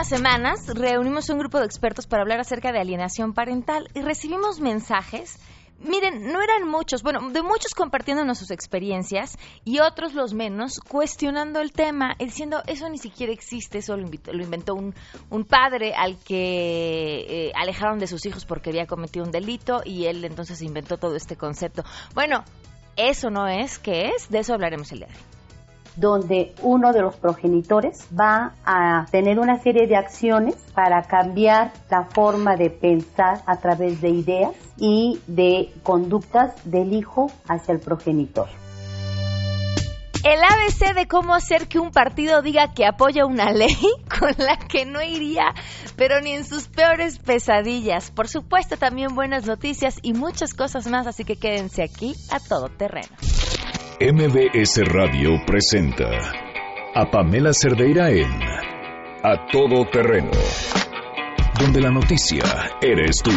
unas semanas reunimos un grupo de expertos para hablar acerca de alienación parental y recibimos mensajes. Miren, no eran muchos, bueno, de muchos compartiéndonos sus experiencias y otros los menos cuestionando el tema, diciendo eso ni siquiera existe, eso lo, inventó un, un padre al que eh, alejaron de sus hijos porque había cometido un delito y él entonces inventó todo este concepto. Bueno, eso no es, ¿qué es? De eso hablaremos el día de hoy donde uno de los progenitores va a tener una serie de acciones para cambiar la forma de pensar a través de ideas y de conductas del hijo hacia el progenitor. El ABC de cómo hacer que un partido diga que apoya una ley con la que no iría, pero ni en sus peores pesadillas. Por supuesto, también buenas noticias y muchas cosas más, así que quédense aquí a todo terreno. MBS Radio presenta a Pamela Cerdeira en A Todo Terreno, donde la noticia eres tú.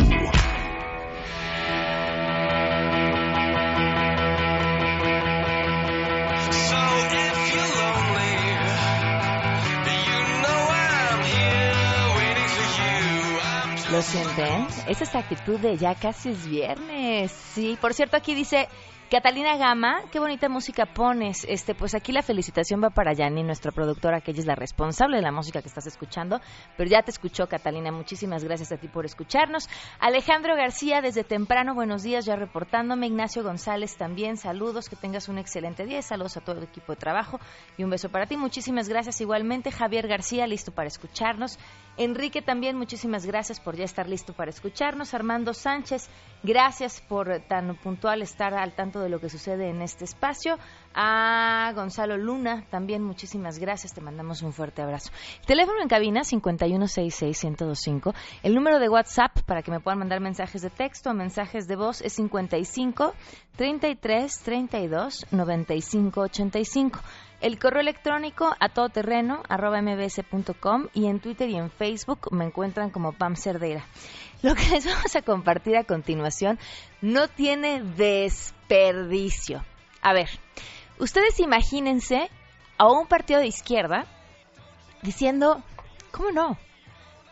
¿Lo sienten? Es esa actitud de ya casi es viernes. Sí, por cierto, aquí dice Catalina Gama, qué bonita música pones. Este, pues aquí la felicitación va para Yani, nuestra productora, que ella es la responsable de la música que estás escuchando. Pero ya te escuchó, Catalina. Muchísimas gracias a ti por escucharnos. Alejandro García, desde temprano, buenos días, ya reportándome. Ignacio González también, saludos, que tengas un excelente día. Saludos a todo el equipo de trabajo y un beso para ti. Muchísimas gracias igualmente. Javier García, listo para escucharnos. Enrique también, muchísimas gracias por ya estar listo para escucharnos. Armando Sánchez, gracias por tan puntual estar al tanto de lo que sucede en este espacio. A Gonzalo Luna, también muchísimas gracias, te mandamos un fuerte abrazo. Teléfono en cabina 5166125. El número de WhatsApp para que me puedan mandar mensajes de texto o mensajes de voz es 55 33 32 95 85. El correo electrónico a todoterreno arroba mbs.com y en Twitter y en Facebook me encuentran como Pam Cerdeira. Lo que les vamos a compartir a continuación no tiene desperdicio. A ver, ustedes imagínense a un partido de izquierda diciendo, ¿cómo no?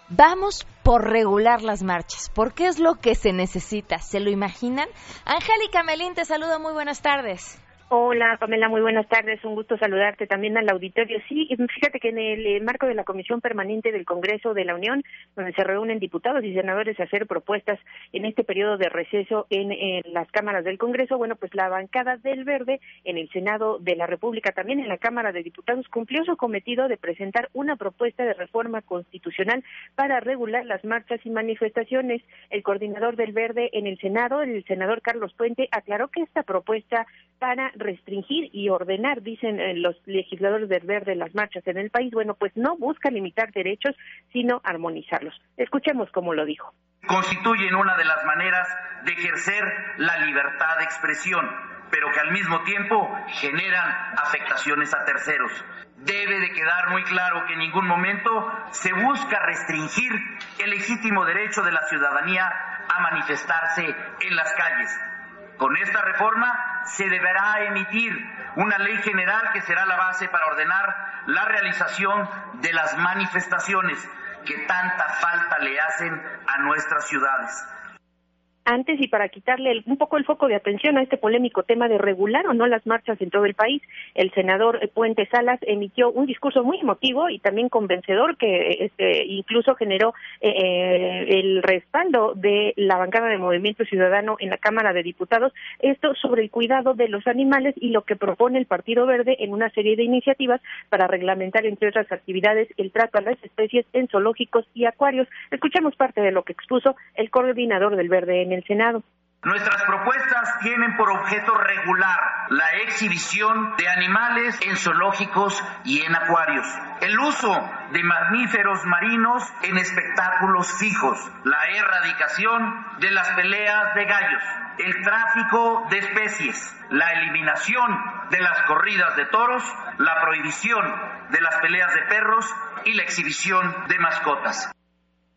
Vamos por regular las marchas, porque es lo que se necesita. ¿Se lo imaginan? Angélica Melín, te saludo, muy buenas tardes. Hola, Pamela, muy buenas tardes. Un gusto saludarte también al auditorio. Sí, fíjate que en el eh, marco de la Comisión Permanente del Congreso de la Unión, donde se reúnen diputados y senadores a hacer propuestas en este periodo de receso en, las cámaras del Congreso, bueno, pues la bancada del Verde en el Senado de la República, también en la Cámara de Diputados, cumplió su cometido de presentar una propuesta de reforma constitucional para regular las marchas y manifestaciones. El coordinador del Verde en el Senado, el senador Carlos Puente, aclaró que esta propuesta para restringir y ordenar, dicen eh, los legisladores del verde, las marchas en el país, bueno, pues no busca limitar derechos, sino armonizarlos. Escuchemos cómo lo dijo. Constituyen una de las maneras de ejercer la libertad de expresión, pero que al mismo tiempo generan afectaciones a terceros. Debe de quedar muy claro que en ningún momento se busca restringir el legítimo derecho de la ciudadanía a manifestarse en las calles con esta reforma se deberá emitir una ley general que será la base para ordenar la realización de las manifestaciones que tanta falta le hacen a nuestras ciudades antes y para quitarle un poco el foco de atención a este polémico tema de regular o no las marchas en todo el país, el senador Puente Salas emitió un discurso muy emotivo y también convencedor que este, incluso generó eh, eh, el respaldo de la bancada de Movimiento Ciudadano en la Cámara de Diputados, esto sobre el cuidado de los animales y lo que propone el Partido Verde en una serie de iniciativas para reglamentar, entre otras actividades, el trato a las especies en zoológicos y acuarios. Escuchemos parte de lo que expuso el coordinador del Verde en Nuestras propuestas tienen por objeto regular la exhibición de animales en zoológicos y en acuarios, el uso de mamíferos marinos en espectáculos fijos, la erradicación de las peleas de gallos, el tráfico de especies, la eliminación de las corridas de toros, la prohibición de las peleas de perros y la exhibición de mascotas.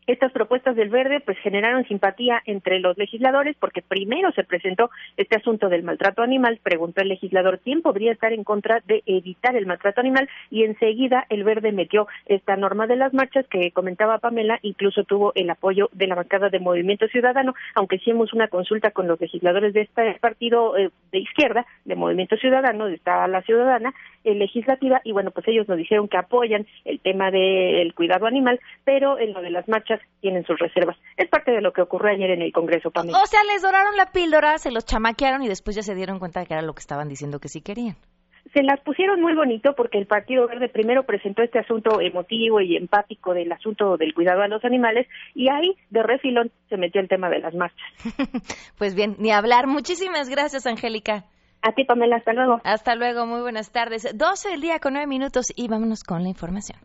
Estas propuestas del Verde pues generaron simpatía entre los legisladores porque primero se presentó este asunto del maltrato animal, preguntó el legislador quién podría estar en contra de evitar el maltrato animal y enseguida el Verde metió esta norma de las marchas que comentaba Pamela, incluso tuvo el apoyo de la bancada de Movimiento Ciudadano, aunque hicimos una consulta con los legisladores de este partido eh, de izquierda, de Movimiento Ciudadano, de esta la ciudadana eh, legislativa y bueno, pues ellos nos dijeron que apoyan el tema del cuidado animal, pero en lo de las marchas tienen sus reservas. Es parte de lo que ocurrió ayer en el Congreso, Pamela. O sea, les doraron la píldora, se los chamaquearon y después ya se dieron cuenta de que era lo que estaban diciendo que sí querían se las pusieron muy bonito porque el Partido Verde primero presentó este asunto emotivo y empático del asunto del cuidado a los animales y ahí de refilón se metió el tema de las marchas. pues bien, ni hablar. Muchísimas gracias, Angélica. A ti, Pamela, hasta luego. Hasta luego, muy buenas tardes. 12 del día con 9 minutos y vámonos con la información.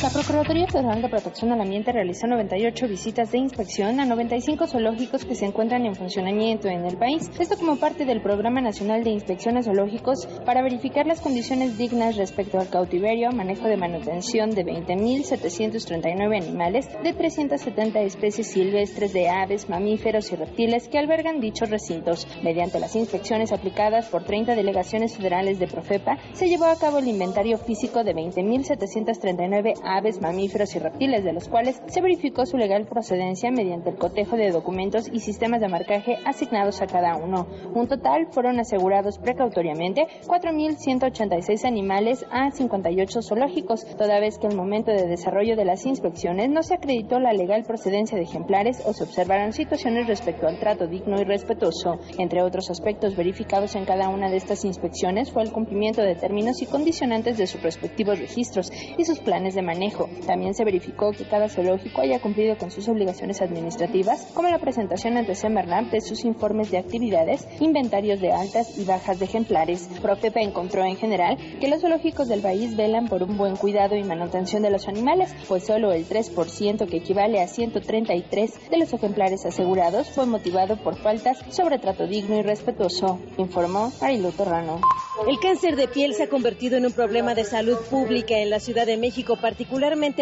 La Procuraduría Federal de Protección al Ambiente realizó 98 visitas de inspección a 95 zoológicos que se encuentran en funcionamiento en el país. Esto como parte del Programa Nacional de Inspecciones Zoológicos para verificar las condiciones dignas respecto al cautiverio, manejo de manutención de 20.739 animales de 370 especies silvestres de aves, mamíferos y reptiles que albergan dichos recintos. Mediante las inspecciones aplicadas por 30 delegaciones federales de Profepa, se llevó a cabo el inventario físico de 20.739 aves, mamíferos y reptiles, de los cuales se verificó su legal procedencia mediante el cotejo de documentos y sistemas de marcaje asignados a cada uno. Un total fueron asegurados precautoriamente 4.186 animales a 58 zoológicos, toda vez que al momento de desarrollo de las inspecciones no se acreditó la legal procedencia de ejemplares o se observaron situaciones respecto al trato digno y respetuoso. Entre otros aspectos verificados en cada una de estas inspecciones fue el cumplimiento de términos y condicionantes de sus respectivos registros y sus planes de manejo también se verificó que cada zoológico haya cumplido con sus obligaciones administrativas, como la presentación ante Semarnap de sus informes de actividades, inventarios de altas y bajas de ejemplares. Profepa encontró en general que los zoológicos del país velan por un buen cuidado y manutención de los animales, pues solo el 3%, que equivale a 133 de los ejemplares asegurados, fue motivado por faltas sobre trato digno y respetuoso, informó Marilu Torrano. El cáncer de piel se ha convertido en un problema de salud pública en la Ciudad de México, particularmente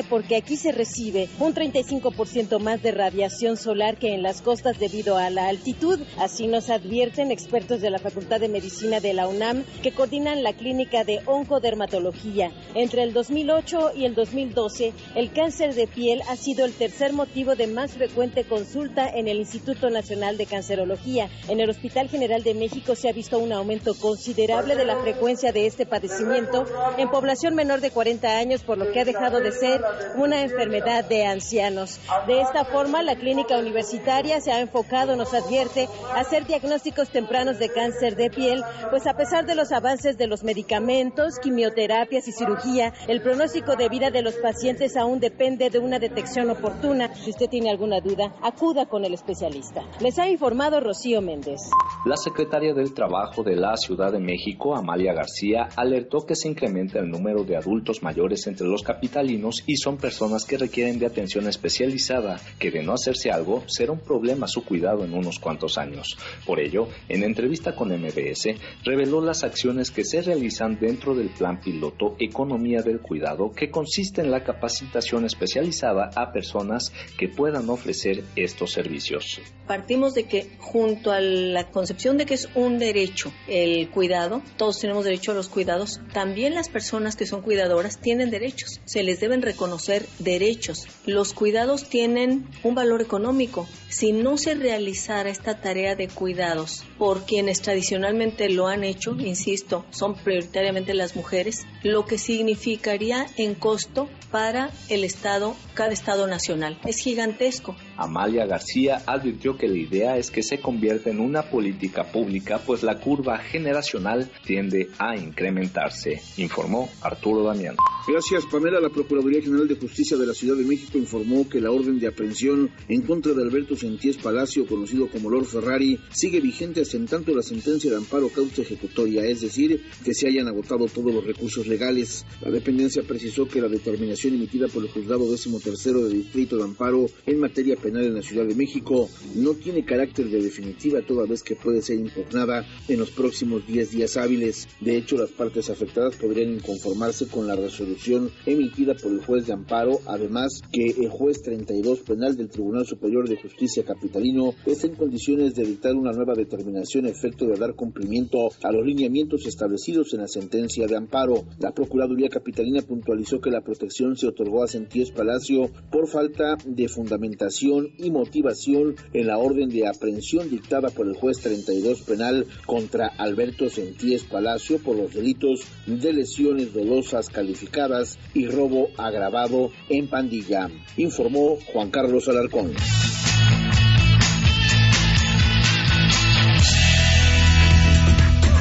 porque aquí se recibe un 35% más de radiación solar que en las costas debido a la altitud. Así nos advierten expertos de la Facultad de Medicina de la UNAM que coordinan la clínica de oncodermatología. Entre el 2008 y el 2012, el cáncer de piel ha sido el tercer motivo de más frecuente consulta en el Instituto Nacional de Cancerología. En el Hospital General de México se ha visto un aumento considerable de la frecuencia de este padecimiento en población menor de 40 años, por lo que ha dejado de ser una enfermedad de ancianos. De esta forma, la clínica universitaria se ha enfocado, nos advierte, a hacer diagnósticos tempranos de cáncer de piel, pues a pesar de los avances de los medicamentos, quimioterapias y cirugía, el pronóstico de vida de los pacientes aún depende de una detección oportuna. Si usted tiene alguna duda, acuda con el especialista. Les ha informado Rocío Méndez. La secretaria del Trabajo de la Ciudad de México, Amalia García, alertó que se incrementa el número de adultos mayores entre los y son personas que requieren de atención especializada, que de no hacerse algo será un problema su cuidado en unos cuantos años. Por ello, en entrevista con MBS, reveló las acciones que se realizan dentro del plan piloto Economía del Cuidado, que consiste en la capacitación especializada a personas que puedan ofrecer estos servicios. Partimos de que junto a la concepción de que es un derecho el cuidado, todos tenemos derecho a los cuidados, también las personas que son cuidadoras tienen derechos, se les deben reconocer derechos. Los cuidados tienen un valor económico. Si no se realizara esta tarea de cuidados por quienes tradicionalmente lo han hecho, insisto, son prioritariamente las mujeres, lo que significaría en costo para el Estado, cada Estado nacional. Es gigantesco. Amalia García advirtió que la idea es que se convierta en una política pública, pues la curva generacional tiende a incrementarse, informó Arturo Damián. Gracias, Pamela. La Procuraduría General de Justicia de la Ciudad de México informó que la orden de aprehensión en contra de Alberto Sentíes Palacio, conocido como Lord Ferrari, sigue vigente hasta en tanto la sentencia de amparo causa ejecutoria, es decir, que se hayan agotado todos los recursos legales. La dependencia precisó que la determinación emitida por el juzgado décimo tercero de distrito de amparo en materia penal en la Ciudad de México no tiene carácter de definitiva toda vez que puede ser impugnada en los próximos 10 días hábiles. De hecho, las partes afectadas podrían inconformarse con la resolución emitida por el juez de amparo, además que el juez 32 penal del Tribunal Superior de Justicia Capitalino está en condiciones de dictar una nueva determinación a efecto de dar cumplimiento a los lineamientos establecidos en la sentencia de amparo. La Procuraduría Capitalina puntualizó que la protección se otorgó a Sentíes Palacio por falta de fundamentación y motivación en la orden de aprehensión dictada por el juez 32 penal contra Alberto Sentíes Palacio por los delitos de lesiones dolosas calificadas y robo agravado en pandilla, informó Juan Carlos Alarcón.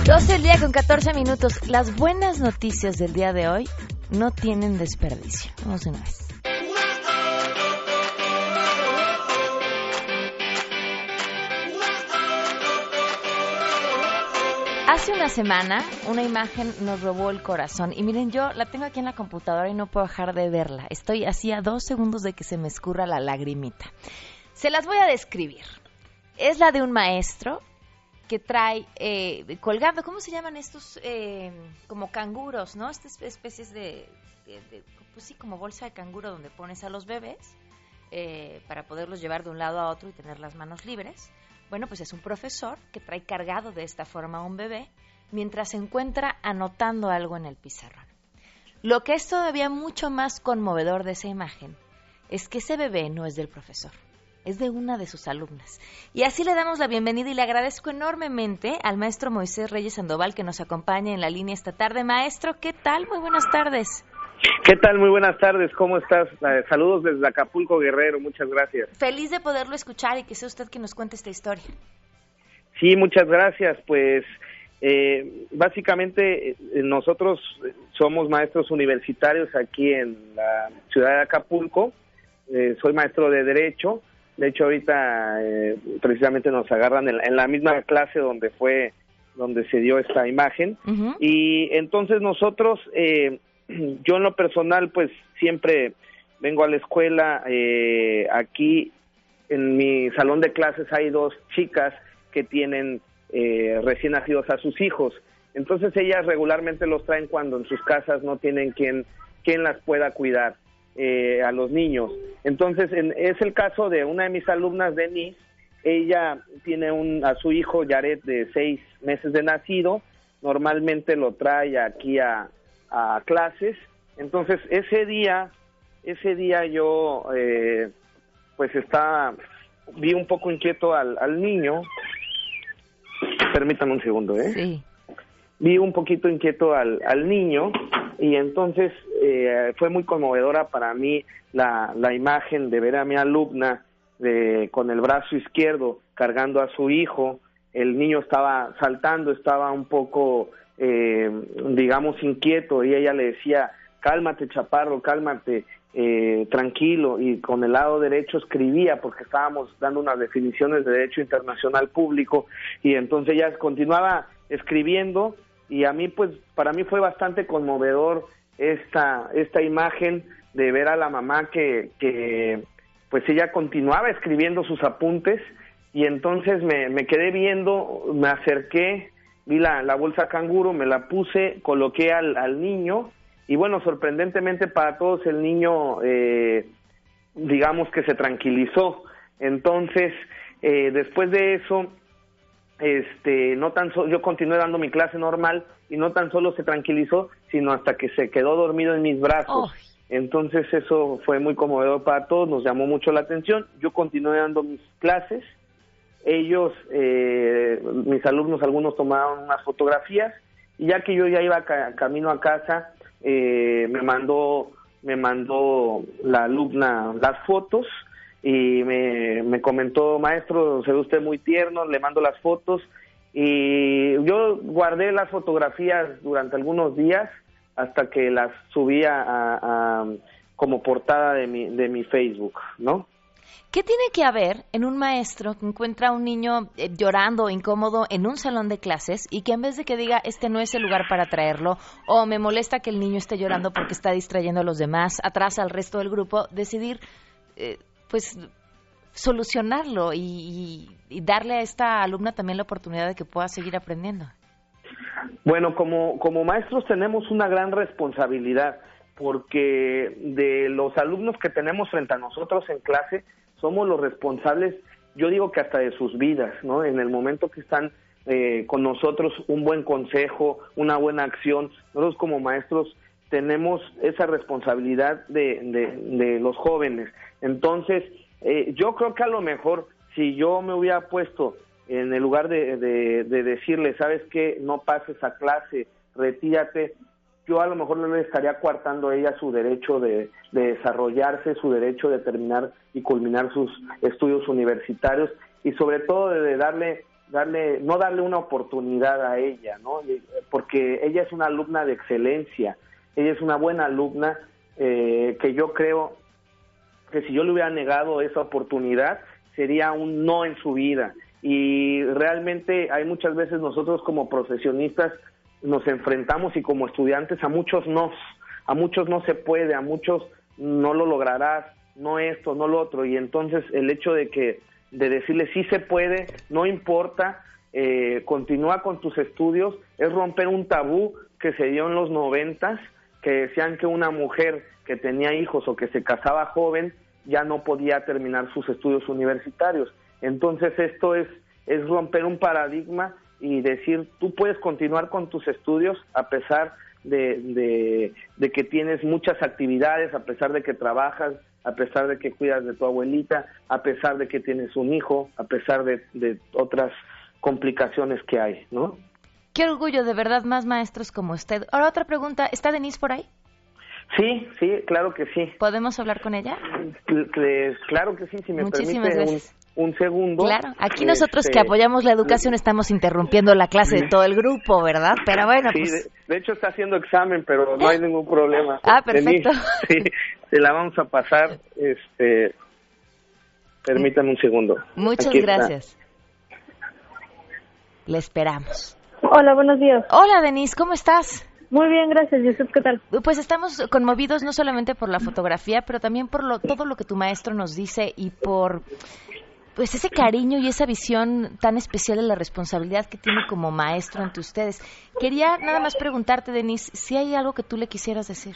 Doce el día con 14 minutos. Las buenas noticias del día de hoy no tienen desperdicio. Vamos una vez. Hace una semana una imagen nos robó el corazón y miren, yo la tengo aquí en la computadora y no puedo dejar de verla. Estoy así a dos segundos de que se me escurra la lagrimita. Se las voy a describir. Es la de un maestro que trae eh, colgando, ¿cómo se llaman estos? Eh, como canguros, ¿no? Estas especies de, pues sí, como bolsa de canguro donde pones a los bebés eh, para poderlos llevar de un lado a otro y tener las manos libres. Bueno, pues es un profesor que trae cargado de esta forma a un bebé mientras se encuentra anotando algo en el pizarrón. Lo que es todavía mucho más conmovedor de esa imagen es que ese bebé no es del profesor, es de una de sus alumnas. Y así le damos la bienvenida y le agradezco enormemente al maestro Moisés Reyes Sandoval que nos acompaña en la línea esta tarde. Maestro, ¿qué tal? Muy buenas tardes. ¿Qué tal? Muy buenas tardes, ¿cómo estás? Eh, saludos desde Acapulco, Guerrero, muchas gracias. Feliz de poderlo escuchar y que sea usted quien nos cuente esta historia. Sí, muchas gracias. Pues eh, básicamente eh, nosotros somos maestros universitarios aquí en la ciudad de Acapulco. soy maestro de Derecho. De hecho, ahorita precisamente nos agarran en, la misma clase donde fue, donde se dio esta imagen. Y entonces nosotros yo en lo personal, pues siempre vengo a la escuela. Eh, aquí en mi salón de clases hay dos chicas que tienen eh, recién nacidos a sus hijos. Entonces ellas regularmente los traen cuando en sus casas no tienen quien, quien las pueda cuidar eh, a los niños. Entonces es el caso de una de mis alumnas, Denise. Ella tiene un, a su hijo Yaret de seis meses de nacido. Normalmente lo trae aquí a, a clases. Entonces ese día, ese día yo eh, pues estaba, vi un poco inquieto al, al niño. Permítame un segundo, ¿eh? Sí. Vi un poquito inquieto al, al niño y entonces eh, fue muy conmovedora para mí la, la imagen de ver a mi alumna de, con el brazo izquierdo cargando a su hijo. El niño estaba saltando, estaba un poco eh, digamos, inquieto y ella le decía, cálmate, chaparro, cálmate, eh, tranquilo, y con el lado derecho escribía porque estábamos dando unas definiciones de derecho internacional público y entonces ella continuaba escribiendo y a mí pues para mí fue bastante conmovedor esta esta imagen de ver a la mamá que, que pues ella continuaba escribiendo sus apuntes y entonces me, me quedé viendo, me acerqué vi la, la bolsa canguro, me la puse, coloqué al, al niño y bueno, sorprendentemente para todos el niño, eh, digamos que se tranquilizó. Entonces, eh, después de eso, este, no tan solo, yo continué dando mi clase normal y no tan solo se tranquilizó, sino hasta que se quedó dormido en mis brazos. Entonces eso fue muy conmovedor para todos, nos llamó mucho la atención. Yo continué dando mis clases ellos, eh, mis alumnos, algunos tomaron unas fotografías y ya que yo ya iba camino a casa, eh, me mandó me mandó la alumna las fotos y me, me comentó, maestro, se ve usted muy tierno, le mando las fotos y yo guardé las fotografías durante algunos días hasta que las subía a, como portada de mi, de mi Facebook, ¿no? ¿Qué tiene que haber en un maestro que encuentra a un niño eh, llorando incómodo en un salón de clases y que en vez de que diga este no es el lugar para traerlo o me molesta que el niño esté llorando porque está distrayendo a los demás, atrás al resto del grupo, decidir eh, pues solucionarlo y, darle a esta alumna también la oportunidad de que pueda seguir aprendiendo? Bueno, como, como maestros tenemos una gran responsabilidad porque de los alumnos que tenemos frente a nosotros en clase, somos los responsables, yo digo que hasta de sus vidas, ¿no? En el momento que están eh, con nosotros, un buen consejo, una buena acción, nosotros como maestros tenemos esa responsabilidad de, de, los jóvenes. Entonces, eh, yo creo que a lo mejor si yo me hubiera puesto en el lugar de, de, de decirle, sabes qué, no pases a clase, retírate, yo a lo mejor no le estaría coartando a ella su derecho de, desarrollarse, su derecho de terminar y culminar sus estudios universitarios y sobre todo de darle darle no darle una oportunidad a ella, ¿no? Porque ella es una alumna de excelencia, ella es una buena alumna eh, que yo creo que si yo le hubiera negado esa oportunidad sería un no en su vida y realmente hay muchas veces nosotros como profesionistas nos enfrentamos y como estudiantes a muchos no, a muchos no se puede, a muchos no lo lograrás, no esto, no lo otro, y entonces el hecho de que de decirle sí se puede, no importa, eh, continúa con tus estudios, es romper un tabú que se dio en los noventas, que decían que una mujer que tenía hijos o que se casaba joven ya no podía terminar sus estudios universitarios. Entonces esto es, es romper un paradigma y decir, tú puedes continuar con tus estudios a pesar de, de, que tienes muchas actividades, a pesar de que trabajas, a pesar de que cuidas de tu abuelita, a pesar de que tienes un hijo, a pesar de, de otras complicaciones que hay, ¿no? Qué orgullo, de verdad, más maestros como usted. Ahora otra pregunta, ¿está Denise por ahí? Sí, sí, claro que sí. ¿Podemos hablar con ella? Claro que sí, si me Muchísimas permite gracias un segundo. Claro, aquí nosotros que este, apoyamos la educación estamos interrumpiendo la clase de todo el grupo, ¿verdad? Pero bueno, sí, pues... de, hecho está haciendo examen, pero no hay ningún problema. Ah, perfecto. sí, se la vamos a pasar, este... Permítanme un segundo. Muchas gracias. Le esperamos. Hola, buenos días. Hola, Denise, ¿cómo estás? Muy bien, gracias. ¿Y usted qué tal? Pues estamos conmovidos no solamente por la fotografía, pero también por lo, todo lo que tu maestro nos dice y por pues ese cariño y esa visión tan especial de la responsabilidad que tiene como maestro ante ustedes. Quería nada más preguntarte, Denise, si hay algo que tú le quisieras decir.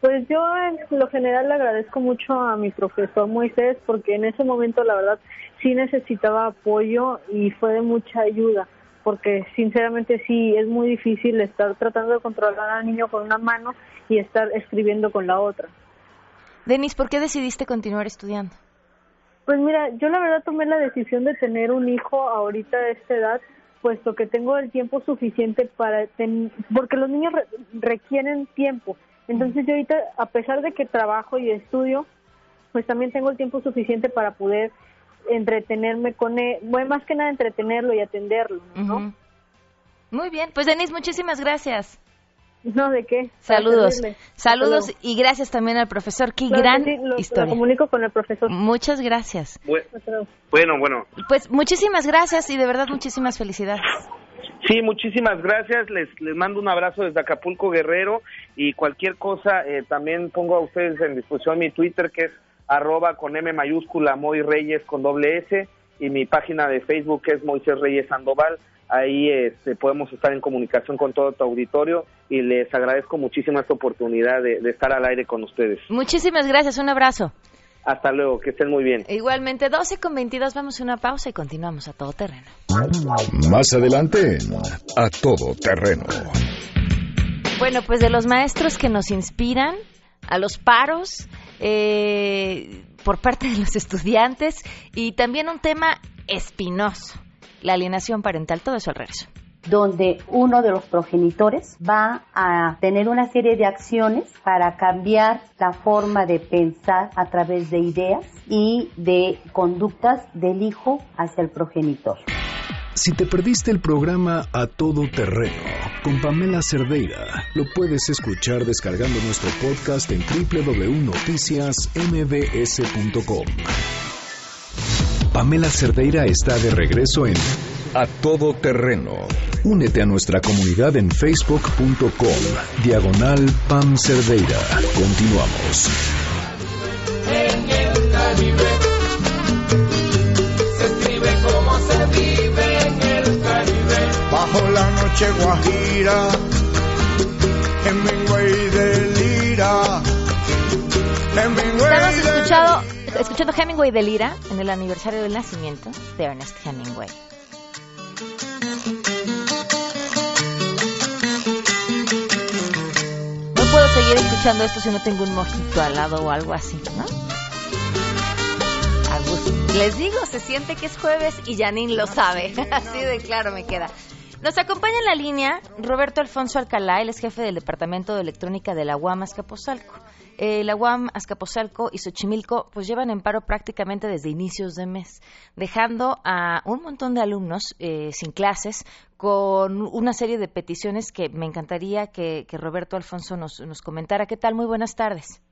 Pues yo en lo general le agradezco mucho a mi profesor Moisés porque en ese momento la verdad sí necesitaba apoyo y fue de mucha ayuda porque sinceramente sí es muy difícil estar tratando de controlar al niño con una mano y estar escribiendo con la otra. Denise, ¿por qué decidiste continuar estudiando? Pues mira, yo la verdad tomé la decisión de tener un hijo ahorita a esta edad, puesto que tengo el tiempo suficiente para, porque los niños requieren tiempo. Entonces yo ahorita, a pesar de que trabajo y estudio, pues también tengo el tiempo suficiente para poder entretenerme con él, bueno, más que nada entretenerlo y atenderlo, ¿no? Muy bien, pues Denise, muchísimas gracias. No, ¿de qué? Saludos. Saludos y gracias también al profesor. Qué gran historia. comunico con el profesor. Muchas gracias. Bueno, bueno. Pues muchísimas gracias y de verdad muchísimas felicidades. Sí, muchísimas gracias. Les, les mando un abrazo desde Acapulco Guerrero y cualquier cosa eh, también pongo a ustedes en disposición mi Twitter que es arroba con M mayúscula Moy Reyes con doble S y mi página de Facebook que es Moisés Reyes Sandoval ahí este, podemos estar en comunicación con todo tu auditorio y les agradezco muchísimo esta oportunidad de, estar al aire con ustedes. Muchísimas gracias, un abrazo. Hasta luego, que estén muy bien. Igualmente, 12 con 22, vamos a una pausa y continuamos a todo terreno. Más adelante, a todo terreno. Bueno, pues de los maestros que nos inspiran, a los paros, eh, por parte de los estudiantes y también un tema espinoso la alienación parental, todo eso al regreso donde uno de los progenitores va a tener una serie de acciones para cambiar la forma de pensar a través de ideas y de conductas del hijo hacia el progenitor. Si te perdiste el programa A Todo Terreno con Pamela Cerdeira, lo puedes escuchar descargando nuestro podcast en www.noticiasmbs.com. Pamela Cerdeira está de regreso en A Todo Terreno. Únete a nuestra comunidad en facebook.com, diagonal Pam Cerdeira. Continuamos. En el Caribe se escribe como se vive en el Caribe. Bajo la noche guajira, Hemingway de Lira. Estamos escuchado, escuchando Hemingway de Lira en el aniversario del nacimiento de Ernest Hemingway. No puedo seguir escuchando esto si no tengo un mojito al lado o algo así, ¿no? A gusto. Les digo, se siente que es jueves y Janine lo sabe. Así de claro me queda. Nos acompaña en la línea Roberto Alfonso Alcalá, él es jefe del Departamento de Electrónica de la UAM Azcapotzalco. Eh, la UAM Azcapotzalco y Xochimilco pues llevan en paro prácticamente desde inicios de mes, dejando a un montón de alumnos eh, sin clases con una serie de peticiones que me encantaría que, que Roberto Alfonso nos, nos comentara. ¿Qué tal? Muy buenas tardes.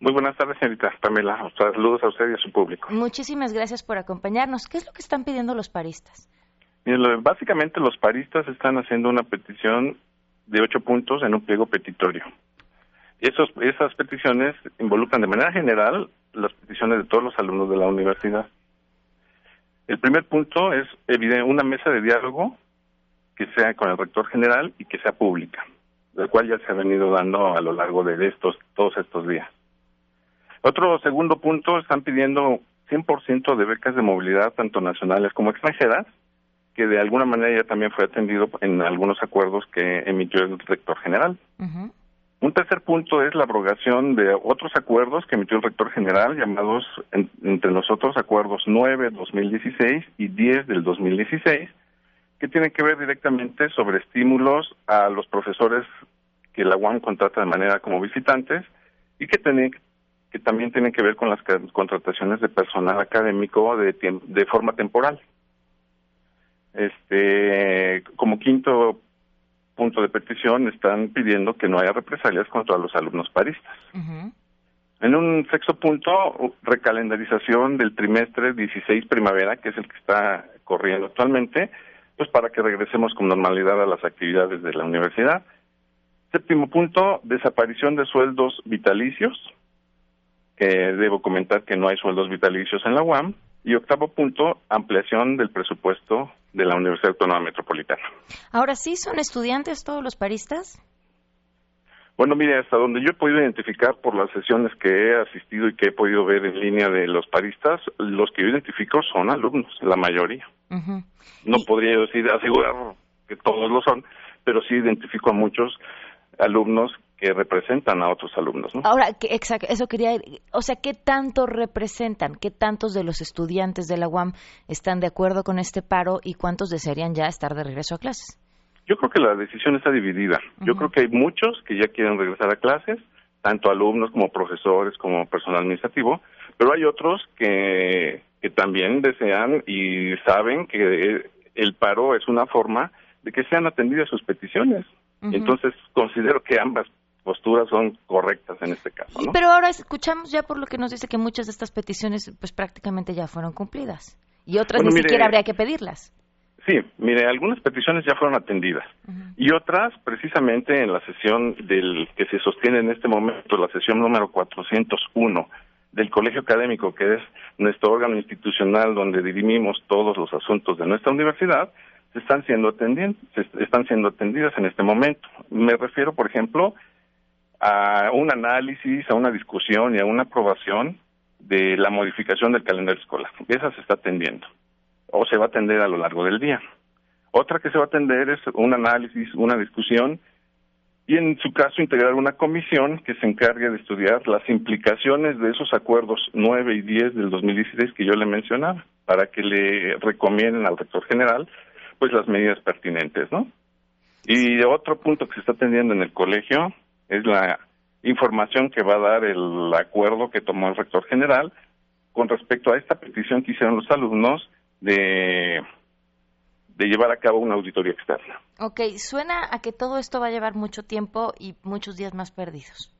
Muy buenas tardes, señorita Pamela. Saludos a usted y a su público. Muchísimas gracias por acompañarnos. ¿Qué es lo que están pidiendo los paristas? Miren, básicamente los paristas están haciendo una petición de ocho puntos en un pliego petitorio. Esos, esas peticiones involucran de manera general las peticiones de todos los alumnos de la universidad. El primer punto es una mesa de diálogo que sea con el rector general y que sea pública, la cual ya se ha venido dando a lo largo de estos todos estos días. Otro segundo punto, están pidiendo 100% de becas de movilidad, tanto nacionales como extranjeras, que de alguna manera ya también fue atendido en algunos acuerdos que emitió el rector general. Un tercer punto es la abrogación de otros acuerdos que emitió el rector general, llamados en- entre nosotros acuerdos 9 2016 y 10 del 2016, que tienen que ver directamente sobre estímulos a los profesores que la UAM contrata de manera como visitantes y que, que también tienen que ver con las contrataciones de personal académico de, de forma temporal. Este, como quinto punto de petición, están pidiendo que no haya represalias contra los alumnos paristas. En un sexto punto, recalendarización del trimestre 16 primavera, que es el que está corriendo actualmente, pues para que regresemos con normalidad a las actividades de la universidad. Séptimo punto, desaparición de sueldos vitalicios, que debo comentar que no hay sueldos vitalicios en la UAM. Y octavo punto, ampliación del presupuesto de la Universidad Autónoma Metropolitana. Ahora sí, ¿son estudiantes todos los paristas? Bueno, mire, hasta donde yo he podido identificar por las sesiones que he asistido y que he podido ver en línea de los paristas, los que yo identifico son alumnos, la mayoría. Ujú. No podría decir asegurar que todos lo son, pero sí identifico a muchos alumnos que representan a otros alumnos, ¿no? Ahora, que, exacto, eso quería, o sea, ¿qué tanto representan? ¿Qué tantos de los estudiantes de la UAM están de acuerdo con este paro y cuántos desearían ya estar de regreso a clases? Yo creo que la decisión está dividida. Yo creo que hay muchos que ya quieren regresar a clases, tanto alumnos como profesores como personal administrativo, pero hay otros que, que también desean y saben que el paro es una forma de que sean atendidas sus peticiones. Entonces considero que ambas posturas son correctas en este caso, ¿no? Pero ahora escuchamos ya por lo que nos dice que muchas de estas peticiones pues prácticamente ya fueron cumplidas y otras Bueno, ni mire- siquiera habría que pedirlas. Sí, mire, algunas peticiones ya fueron atendidas y otras, precisamente en la sesión del que se sostiene en este momento, la sesión número 401 del Colegio Académico, que es nuestro órgano institucional donde dirimimos todos los asuntos de nuestra universidad, se están siendo atendidas, están siendo atendidas en este momento. Me refiero, por ejemplo, a un análisis, a una discusión y a una aprobación de la modificación del calendario escolar. Esa se está atendiendo o se va a atender a lo largo del día. Otra que se va a atender es un análisis, una discusión y en su caso integrar una comisión que se encargue de estudiar las implicaciones de esos acuerdos 9 y 10 del 2016 que yo le mencionaba para que le recomienden al rector general pues las medidas pertinentes, ¿no? Y otro punto que se está atendiendo en el colegio es la información que va a dar el acuerdo que tomó el rector general con respecto a esta petición que hicieron los alumnos de, de llevar a cabo una auditoría externa. Ok, suena a que todo esto va a llevar mucho tiempo y muchos días más perdidos.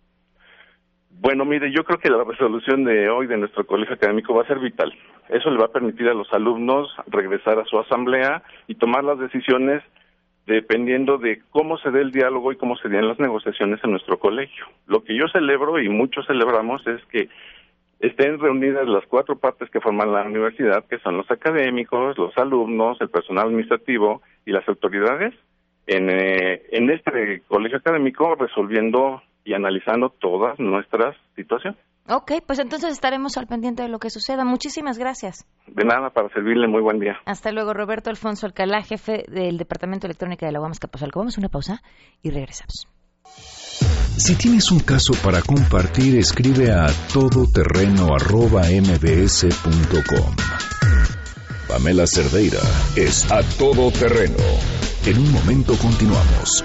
Bueno, mire, yo creo que la resolución de hoy de nuestro colegio académico va a ser vital. Eso le va a permitir a los alumnos regresar a su asamblea y tomar las decisiones dependiendo de cómo se dé el diálogo y cómo se den las negociaciones en nuestro colegio. Lo que yo celebro y muchos celebramos es que estén reunidas las cuatro partes que forman la universidad, que son los académicos, los alumnos, el personal administrativo y las autoridades, en, eh, en este colegio académico resolviendo y analizando todas nuestras situaciones. Ok, pues entonces estaremos al pendiente de lo que suceda. Muchísimas gracias. De nada, para servirle, muy buen día. Hasta luego, Roberto Alfonso Alcalá, jefe del Departamento de Electrónica de la UAM Capozalco. Vamos a una pausa y regresamos. Si tienes un caso para compartir, escribe a todoterreno.mbs.com. Pamela Cerdeira es a todoterreno. En un momento continuamos.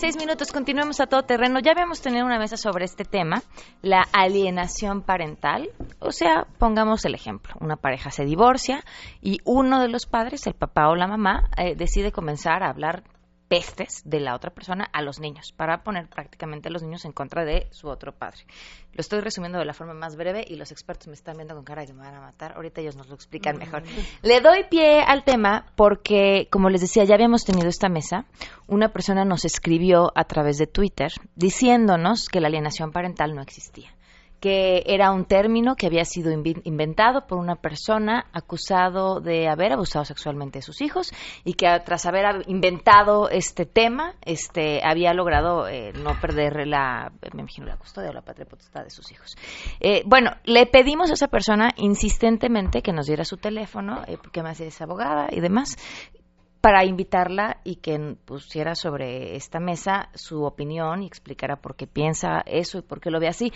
16 minutos, continuemos a todo terreno. Ya habíamos tenido una mesa sobre este tema, la alienación parental. O sea, pongamos el ejemplo. Una pareja se divorcia y uno de los padres, el papá o la mamá, eh, decide comenzar a hablar pestes de la otra persona a los niños, para poner prácticamente a los niños en contra de su otro padre. Lo estoy resumiendo de la forma más breve y los expertos me están viendo con cara de que me van a matar. Ahorita ellos nos lo explican mejor. Le doy pie al tema porque, como les decía, ya habíamos tenido esta mesa. Una persona nos escribió a través de Twitter diciéndonos que la alienación parental no existía que era un término que había sido inventado por una persona acusado de haber abusado sexualmente de sus hijos y que tras haber hab- inventado este tema, este había logrado eh, no perder la, me imagino la custodia o la patria potestad de sus hijos. Eh, bueno, le pedimos a esa persona insistentemente que nos diera su teléfono, eh, porque además es abogada y demás, para invitarla y que pusiera sobre esta mesa su opinión y explicara por qué piensa eso y por qué lo ve así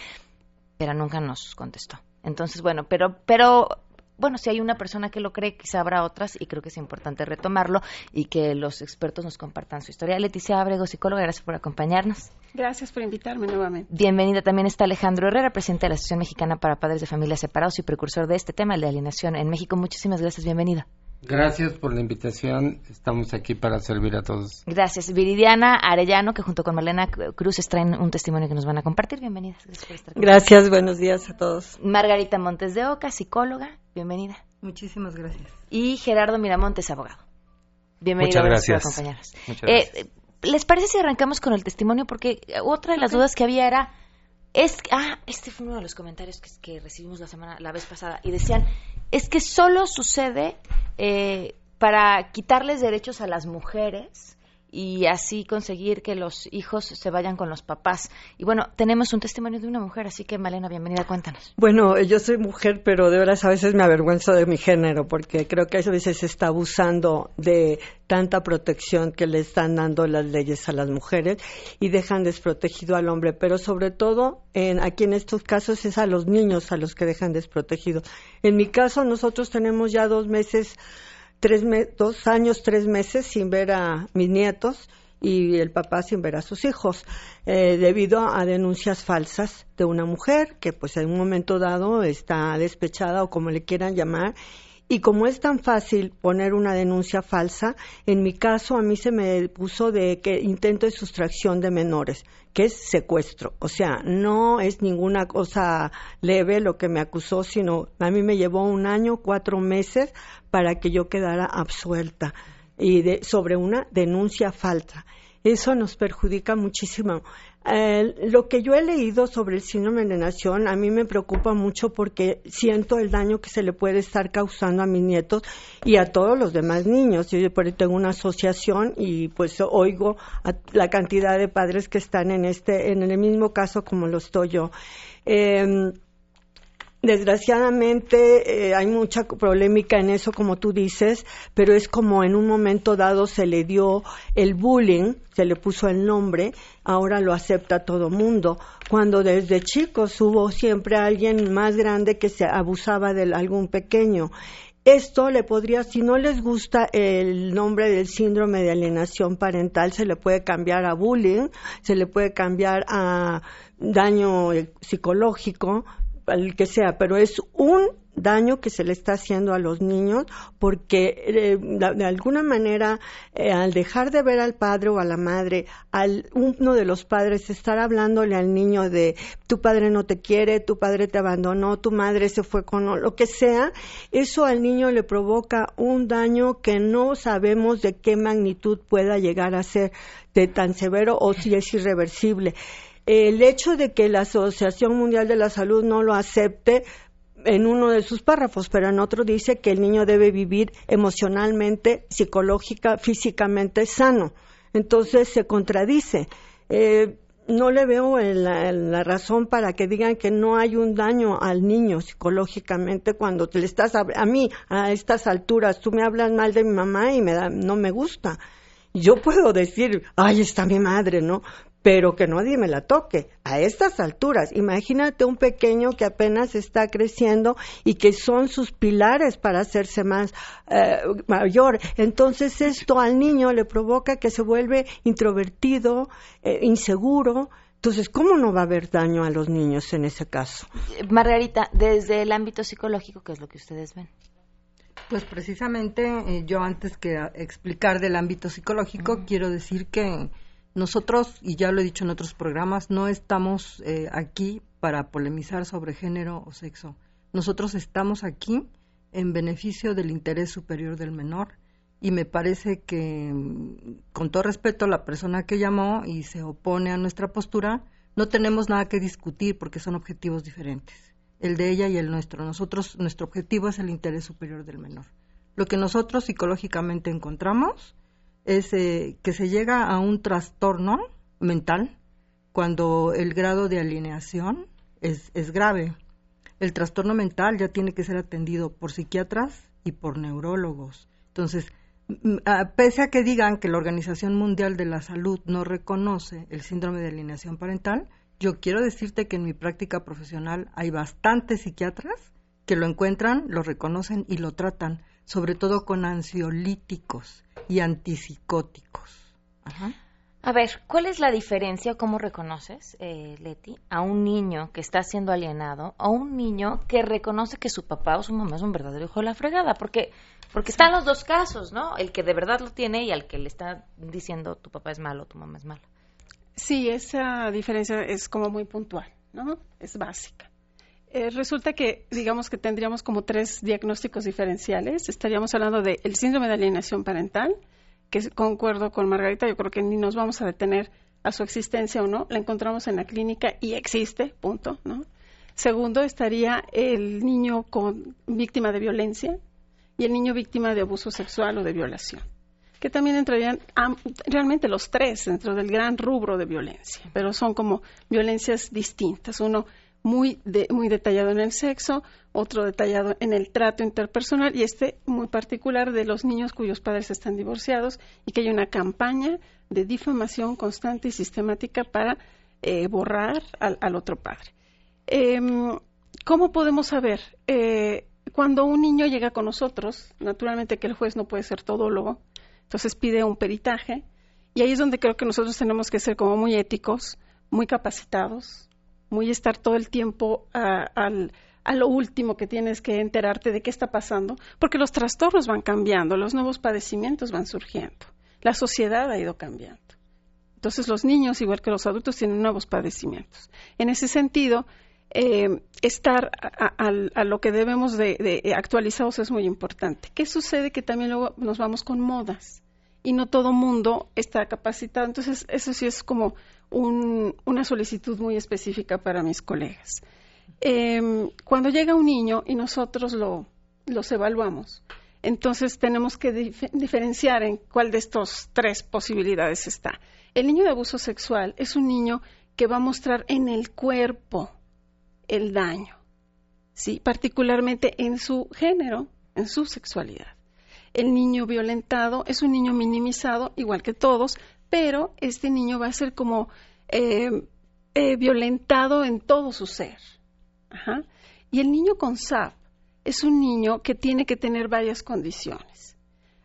pero nunca nos contestó. Entonces, bueno, pero, pero, bueno, si hay una persona que lo cree, quizá habrá otras, y creo que es importante retomarlo y que los expertos nos compartan su historia. Leticia Abrego, psicóloga, gracias por acompañarnos. Gracias por invitarme nuevamente. Bienvenida también está Alejandro Herrera, presidente de la Asociación Mexicana para Padres de Familias Separados y precursor de este tema, el de alienación en México. Muchísimas gracias, bienvenida. Gracias por la invitación. Estamos aquí para servir a todos. Gracias. Viridiana Arellano, que junto con Marlena Cruz traen un testimonio que nos van a compartir. Bienvenidas. Gracias por estar con Gracias, buenos días a todos. Margarita Montes de Oca, psicóloga, bienvenida. Muchísimas gracias. Y Gerardo Miramontes, abogado. Bienvenido, Muchas gracias por gracias. acompañarnos. Muchas Eh, gracias. ¿Les parece si arrancamos con el testimonio? Porque otra de las dudas que había era, es, ah, este fue uno de los comentarios que, que recibimos la semana, la vez pasada, y decían, es que solo sucede eh, para quitarles derechos a las mujeres y así conseguir que los hijos se vayan con los papás. Y bueno, tenemos un testimonio de una mujer, así que Malena, bienvenida, cuéntanos. Bueno, yo soy mujer, pero de veras a veces me avergüenzo de mi género, porque creo que a veces se está abusando de tanta protección que le están dando las leyes a las mujeres y dejan desprotegido al hombre, pero sobre todo en, aquí en estos casos es a los niños a los que dejan desprotegidos. En mi caso, nosotros tenemos ya dos meses tres dos años, tres meses sin ver a mis nietos y el papá sin ver a sus hijos, eh, debido a denuncias falsas de una mujer que pues en un momento dado está despechada o como le quieran llamar. Y como es tan fácil poner una denuncia falsa, en mi caso a mí se me puso de que intento de sustracción de menores, que es secuestro. O sea, no es ninguna cosa leve lo que me acusó, sino a mí me llevó un año, cuatro meses para que yo quedara absuelta y de, sobre una denuncia falsa. Eso nos perjudica muchísimo. Eh, lo que yo he leído sobre el síndrome de alienación a mí me preocupa mucho porque siento el daño que se le puede estar causando a mis nietos y a todos los demás niños. Yo por tengo una asociación y pues oigo a la cantidad de padres que están en este, en el mismo caso como lo estoy yo. Eh, Desgraciadamente eh, hay mucha polémica en eso, como tú dices, pero es como en un momento dado se le dio el bullying, se le puso el nombre, ahora lo acepta todo mundo. Cuando desde chicos hubo siempre alguien más grande que se abusaba de algún pequeño. esto le podría, si no les gusta el nombre del síndrome de alienación parental, se le puede cambiar a bullying, se le puede cambiar a daño psicológico, al que sea, pero es un daño que se le está haciendo a los niños porque eh, de alguna manera eh, al dejar de ver al padre o a la madre, al uno de los padres estar hablándole al niño de tu padre no te quiere, tu padre te abandonó, tu madre se fue con lo que sea, eso al niño le provoca un daño que no sabemos de qué magnitud pueda llegar a ser de tan severo o si es irreversible el hecho de que la Asociación Mundial de la Salud no lo acepte en uno de sus párrafos, pero en otro dice que el niño debe vivir emocionalmente, psicológica, físicamente sano. Entonces se contradice. Eh, no le veo la, razón para que digan que no hay un daño al niño psicológicamente cuando le estás a, a mí a estas alturas tú me hablas mal de mi mamá y me da, no me gusta yo puedo decir ay está mi madre no pero que nadie me la toque a estas alturas. Imagínate un pequeño que apenas está creciendo y que son sus pilares para hacerse más eh, mayor. Entonces esto al niño le provoca que se vuelve introvertido, eh, inseguro. Entonces, ¿cómo no va a haber daño a los niños en ese caso? Margarita, desde el ámbito psicológico, ¿qué es lo que ustedes ven? Pues precisamente eh, yo antes que explicar del ámbito psicológico, quiero decir que nosotros, y ya lo he dicho en otros programas, no estamos eh, aquí para polemizar sobre género o sexo. Nosotros estamos aquí en beneficio del interés superior del menor y me parece que, mm, con todo respeto, la persona que llamó y se opone a nuestra postura, no tenemos nada que discutir porque son objetivos diferentes, el de ella y el nuestro. Nosotros, nuestro objetivo es el interés superior del menor. Lo que nosotros psicológicamente encontramos es que se llega a un trastorno mental cuando el grado de alineación es, es grave. El trastorno mental ya tiene que ser atendido por psiquiatras y por neurólogos. Entonces, pese a que digan que la Organización Mundial de la Salud no reconoce el síndrome de alineación parental, yo quiero decirte que en mi práctica profesional hay bastantes psiquiatras que lo encuentran, lo reconocen y lo tratan sobre todo con ansiolíticos y antipsicóticos. A ver, ¿cuál es la diferencia, cómo reconoces, eh, Leti, a un niño que está siendo alienado a un niño que reconoce que su papá o su mamá es un verdadero hijo de la fregada? Porque, porque están los dos casos, ¿no? El que de verdad lo tiene y al que le está diciendo tu papá es malo, tu mamá es mala. Sí, esa diferencia es como muy puntual, ¿no? Es básica. Eh, resulta que, digamos que tendríamos como tres diagnósticos diferenciales. Estaríamos hablando del síndrome de alienación parental, que concuerdo con Margarita, yo creo que ni nos vamos a detener a su existencia o no, la encontramos en la clínica y existe, punto, ¿no? Segundo, estaría el niño con víctima de violencia y el niño víctima de abuso sexual o de violación, que también entrarían realmente los tres dentro del gran rubro de violencia, pero son como violencias distintas. Uno muy, muy detallado en el sexo, otro detallado en el trato interpersonal y este muy particular de los niños cuyos padres están divorciados y que hay una campaña de difamación constante y sistemática para eh, borrar al, otro padre. Em, ¿Cómo podemos saber? Eh, cuando un niño llega con nosotros, naturalmente que el juez no puede ser todólogo, entonces pide un peritaje y ahí es donde creo que nosotros tenemos que ser como muy éticos, muy capacitados, muy estar todo el tiempo a, a lo último que tienes que enterarte de qué está pasando, porque los trastornos van cambiando, los nuevos padecimientos van surgiendo, la sociedad ha ido cambiando. Entonces los niños, igual que los adultos, tienen nuevos padecimientos. En ese sentido, eh, estar a, lo que debemos de, de, actualizados es muy importante. ¿Qué sucede? Que también luego nos vamos con modas y no todo mundo está capacitado. Entonces, eso sí es como una solicitud muy específica para mis colegas. Em, cuando llega un niño y nosotros lo, los evaluamos, entonces tenemos que diferenciar en cuál de estas tres posibilidades está. El niño de abuso sexual es un niño que va a mostrar en el cuerpo el daño, ¿sí? particularmente en su género, en su sexualidad. El niño violentado es un niño minimizado, igual que todos, pero este niño va a ser como eh, eh, violentado en todo su ser. Y el niño con SAP es un niño que tiene que tener varias condiciones.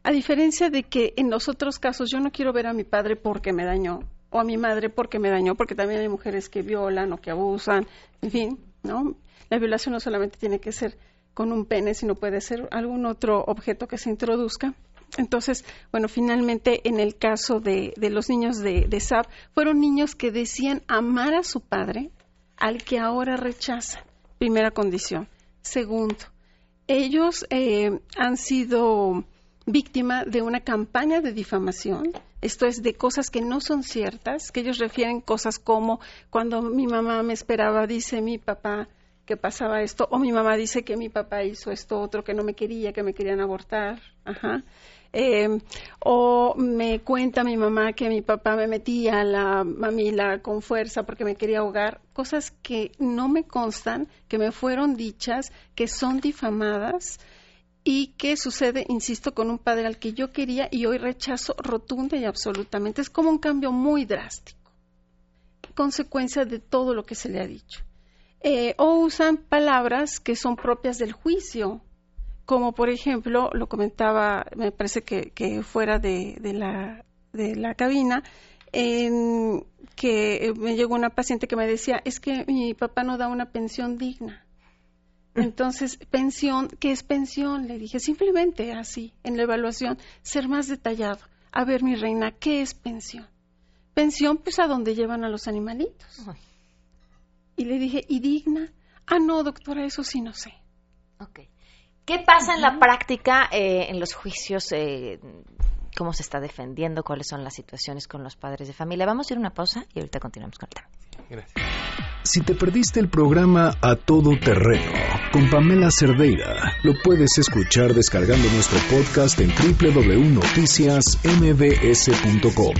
A diferencia de que en los otros casos yo no quiero ver a mi padre porque me dañó o a mi madre porque me dañó, porque también hay mujeres que violan o que abusan, en fin, ¿no? La violación no solamente tiene que ser con un pene, sino puede ser algún otro objeto que se introduzca. Entonces, bueno, finalmente en el caso de, de los niños de, de fueron niños que decían amar a su padre, al que ahora rechazan. Primera condición. Segundo, ellos eh, han sido víctima de una campaña de difamación, esto es de cosas que no son ciertas, que ellos refieren cosas como cuando mi mamá me esperaba, dice mi papá que pasaba esto, o mi mamá dice que mi papá hizo esto otro, que no me quería, que me querían abortar, ajá. Eh, o me cuenta mi mamá que mi papá me metía la mamila con fuerza porque me quería ahogar, cosas que no me constan, que me fueron dichas, que son difamadas y que sucede, insisto, con un padre al que yo quería y hoy rechazo rotunda y absolutamente. Es como un cambio muy drástico, consecuencia de todo lo que se le ha dicho. Eh, o usan palabras que son propias del juicio, como por ejemplo, lo comentaba, me parece que, que fuera de, de, la, de la cabina, en que me llegó una paciente que me decía, es que mi papá no da una pensión digna. Mm. Entonces, pensión, ¿qué es pensión? Le dije, simplemente así, en la evaluación, ser más detallado. A ver, mi reina, ¿qué es pensión? Pensión, pues a donde llevan a los animalitos. Y le dije, ¿y digna? Ah, no, doctora, eso sí no sé. Ok. ¿Qué pasa en la práctica, eh, en los juicios? Eh, ¿Cómo se está defendiendo? ¿Cuáles son las situaciones con los padres de familia? Vamos a ir a una pausa y ahorita continuamos con el tema. Gracias. Si te perdiste el programa A Todo Terreno con Pamela Cerdeira, lo puedes escuchar descargando nuestro podcast en www.noticiasmbs.com.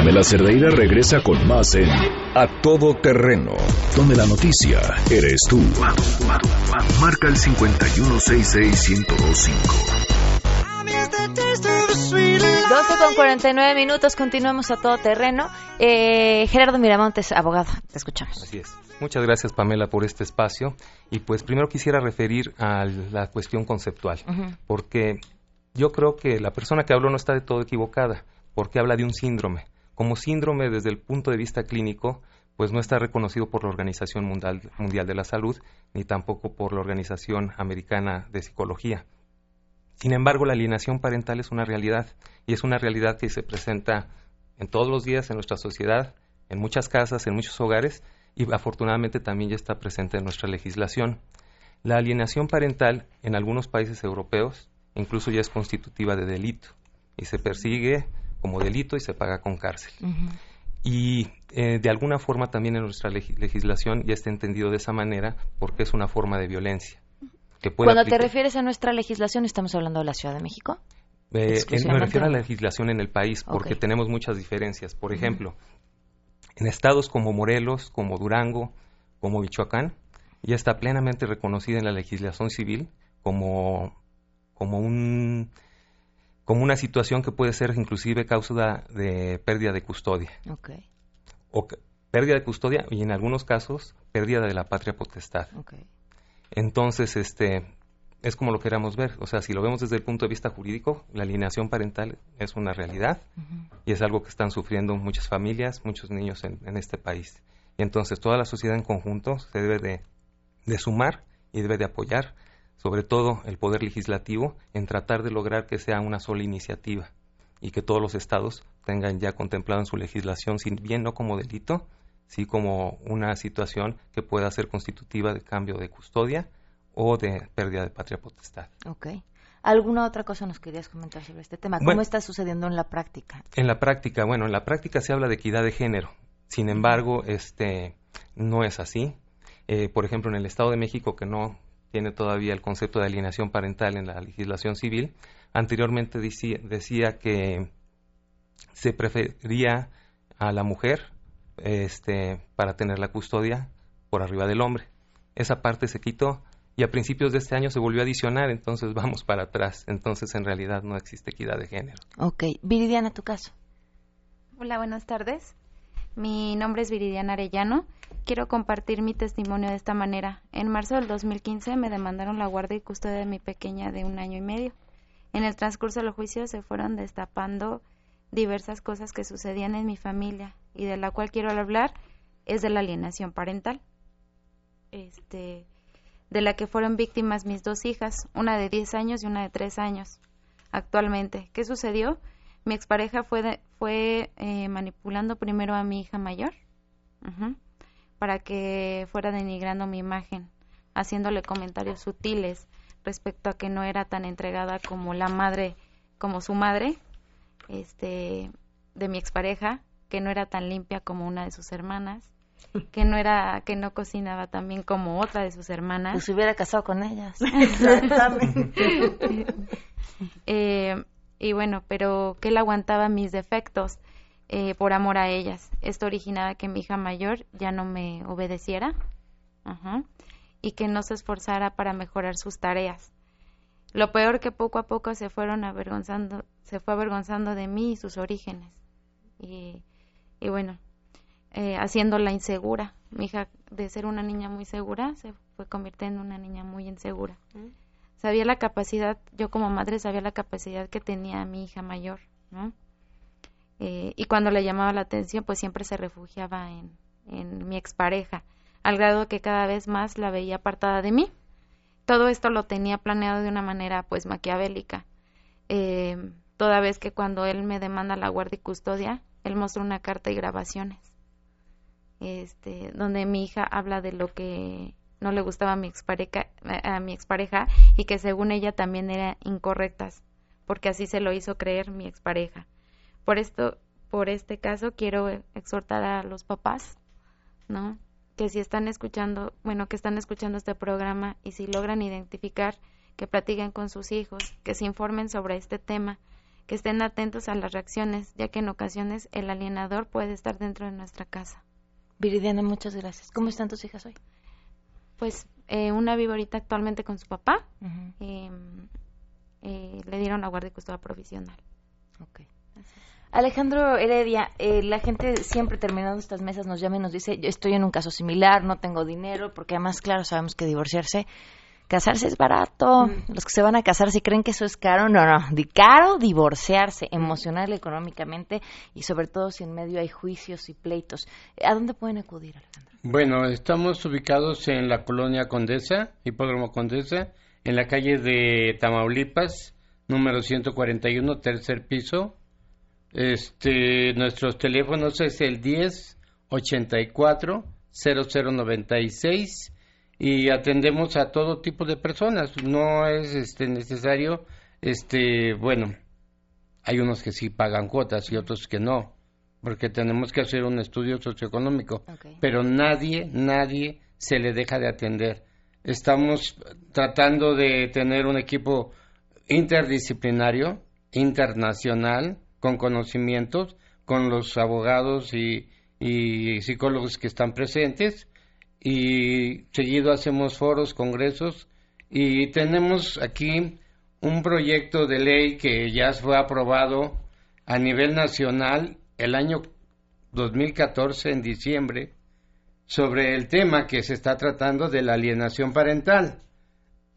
Pamela Cerdeira regresa con más en A Todo Terreno, donde la noticia eres tú. Marca el 5166125. 12 con 49 minutos, continuamos a todo terreno. Eh, Gerardo Miramontes, abogado, te escuchamos. Así es. Muchas gracias, Pamela, por este espacio. Y pues primero quisiera referir a la cuestión conceptual, uh -huh. porque yo creo que la persona que habló no está de todo equivocada, porque habla de un síndrome. Como síndrome desde el punto de vista clínico, pues no está reconocido por la Organización Mundial, Mundial de la Salud, ni tampoco por la Organización Americana de Psicología. Sin embargo, la alienación parental es una realidad y es una realidad que se presenta en todos los días en nuestra sociedad, en muchas casas, en muchos hogares y afortunadamente también ya está presente en nuestra legislación. La alienación parental en algunos países europeos incluso ya es constitutiva de delito y se persigue como delito y se paga con cárcel. Uh -huh. Y eh, de alguna forma también en nuestra leg legislación ya está entendido de esa manera porque es una forma de violencia. Que puede Cuando aplicar... te refieres a nuestra legislación, ¿estamos hablando de la Ciudad de México? Eh, me refiero a la legislación en el país porque okay. tenemos muchas diferencias. Por uh -huh. ejemplo, en estados como Morelos, como Durango, como Michoacán, ya está plenamente reconocida en la legislación civil como, como un como una situación que puede ser inclusive causa de pérdida de custodia. Okay. O pérdida de custodia y en algunos casos pérdida de la patria potestad. Okay. Entonces, este es como lo queramos ver. O sea, si lo vemos desde el punto de vista jurídico, la alineación parental es una realidad uh -huh. y es algo que están sufriendo muchas familias, muchos niños en, en, este país. Y entonces toda la sociedad en conjunto se debe de, de sumar y debe de apoyar sobre todo el Poder Legislativo, en tratar de lograr que sea una sola iniciativa y que todos los estados tengan ya contemplado en su legislación, si bien no como delito, sí como una situación que pueda ser constitutiva de cambio de custodia o de pérdida de patria potestad. Ok. ¿Alguna otra cosa nos querías comentar sobre este tema? ¿Cómo bueno, está sucediendo en la práctica? En la práctica, bueno, en la práctica se habla de equidad de género. Sin embargo, este no es así. Eh, por ejemplo, en el Estado de México, que no tiene todavía el concepto de alienación parental en la legislación civil. Anteriormente decía, decía que se prefería a la mujer este, para tener la custodia por arriba del hombre. Esa parte se quitó y a principios de este año se volvió a adicionar, entonces vamos para atrás. Entonces en realidad no existe equidad de género. Ok. Viridiana, tu caso. Hola, buenas tardes. Mi nombre es Viridiana Arellano. Quiero compartir mi testimonio de esta manera. En marzo del 2015 me demandaron la guardia y custodia de mi pequeña de un año y medio. En el transcurso del juicio se fueron destapando diversas cosas que sucedían en mi familia y de la cual quiero hablar es de la alienación parental. Este, de la que fueron víctimas mis dos hijas, una de 10 años y una de 3 años actualmente. ¿Qué sucedió? Mi expareja fue, fue eh, manipulando primero a mi hija mayor para que fuera denigrando mi imagen, haciéndole comentarios sutiles respecto a que no era tan entregada como la madre, como su madre, este, de mi expareja, que no era tan limpia como una de sus hermanas, que no era, que no cocinaba tan bien como otra de sus hermanas. Pues se hubiera casado con ellas. Exactamente. eh, y bueno, pero que él aguantaba mis defectos eh, por amor a ellas. Esto originaba que mi hija mayor ya no me obedeciera y que no se esforzara para mejorar sus tareas. Lo peor que poco a poco se fueron avergonzando, se fue avergonzando de mí y sus orígenes. Y, y bueno, eh, haciéndola insegura. Mi hija, de ser una niña muy segura, se fue convirtiendo en una niña muy insegura. Mm sabía la capacidad, yo como madre sabía la capacidad que tenía mi hija mayor, ¿no? Eh, y cuando le llamaba la atención, pues siempre se refugiaba en, en mi expareja, al grado que cada vez más la veía apartada de mí. Todo esto lo tenía planeado de una manera, pues, maquiavélica. Eh, toda vez que cuando él me demanda la guardia y custodia, él mostró una carta y grabaciones, este, donde mi hija habla de lo que no le gustaba a mi expareja, a mi expareja y que según ella también eran incorrectas, porque así se lo hizo creer mi expareja. Por esto, por este caso quiero exhortar a los papás, ¿no? Que si están escuchando, bueno, que están escuchando este programa y si logran identificar, que platiquen con sus hijos, que se informen sobre este tema, que estén atentos a las reacciones, ya que en ocasiones el alienador puede estar dentro de nuestra casa. Viridiana, muchas gracias. ¿Cómo están tus hijas hoy? Pues eh, una vive ahorita actualmente con su papá. Em, eh, le dieron la guardia y custodia provisional. Okay. Alejandro Heredia, eh, la gente siempre terminando estas mesas nos llama y nos dice, yo estoy en un caso similar, no tengo dinero, porque además, claro, sabemos que divorciarse, casarse es barato. Mm. Los que se van a casar, si creen que eso es caro, no, no. De caro divorciarse emocional, económicamente y sobre todo si en medio hay juicios y pleitos. ¿A dónde pueden acudir, Alejandro? Bueno, estamos ubicados en la colonia Condesa, Hipódromo Condesa, en la calle de Tamaulipas, número 141, tercer piso. Este, nuestros teléfonos es el 10 84 0096 y atendemos a todo tipo de personas. No es este necesario, este, bueno, hay unos que sí pagan cuotas y otros que no porque tenemos que hacer un estudio socioeconómico, pero nadie, nadie se le deja de atender. Estamos tratando de tener un equipo interdisciplinario, internacional, con conocimientos, con los abogados y, y psicólogos que están presentes, y seguido hacemos foros, congresos, y tenemos aquí un proyecto de ley que ya fue aprobado a nivel nacional el año 2014, en diciembre, sobre el tema que se está tratando de la alienación parental.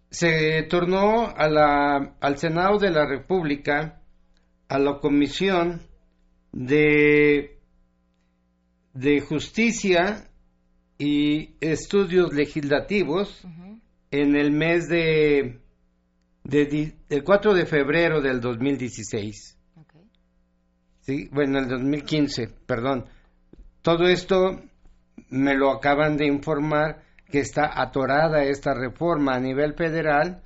Se tornó a la, al Senado de la República, a la Comisión de, de Justicia y Estudios Legislativos en el mes de, de, el 4 de febrero del 2016. Sí, bueno, el 2015, perdón. Todo esto me lo acaban de informar que está atorada esta reforma a nivel federal,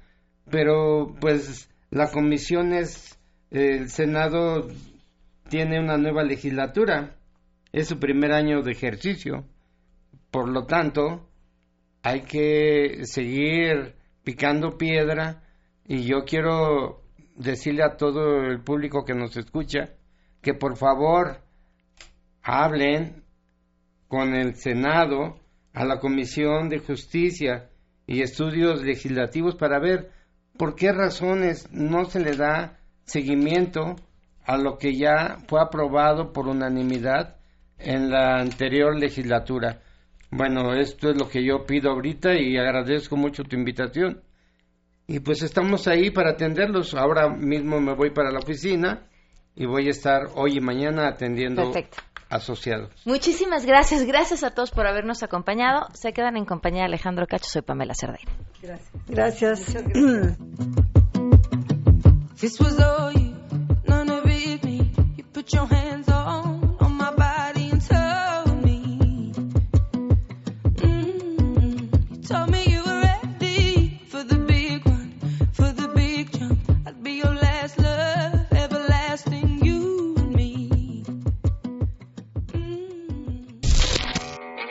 pero pues la comisión es, el Senado tiene una nueva legislatura, es su primer año de ejercicio, por lo tanto hay que seguir picando piedra y yo quiero decirle a todo el público que nos escucha que por favor hablen con el Senado, a la Comisión de Justicia y Estudios Legislativos para ver por qué razones no se le da seguimiento a lo que ya fue aprobado por unanimidad en la anterior legislatura. Bueno, esto es lo que yo pido ahorita y agradezco mucho tu invitación. Y pues estamos ahí para atenderlos. Ahora mismo me voy para la oficina y voy a estar hoy y mañana atendiendo asociados. Muchísimas gracias. Gracias a todos por habernos acompañado. Se quedan en compañía de Alejandro Cacho. Soy Pamela Cerdeira. Gracias. gracias.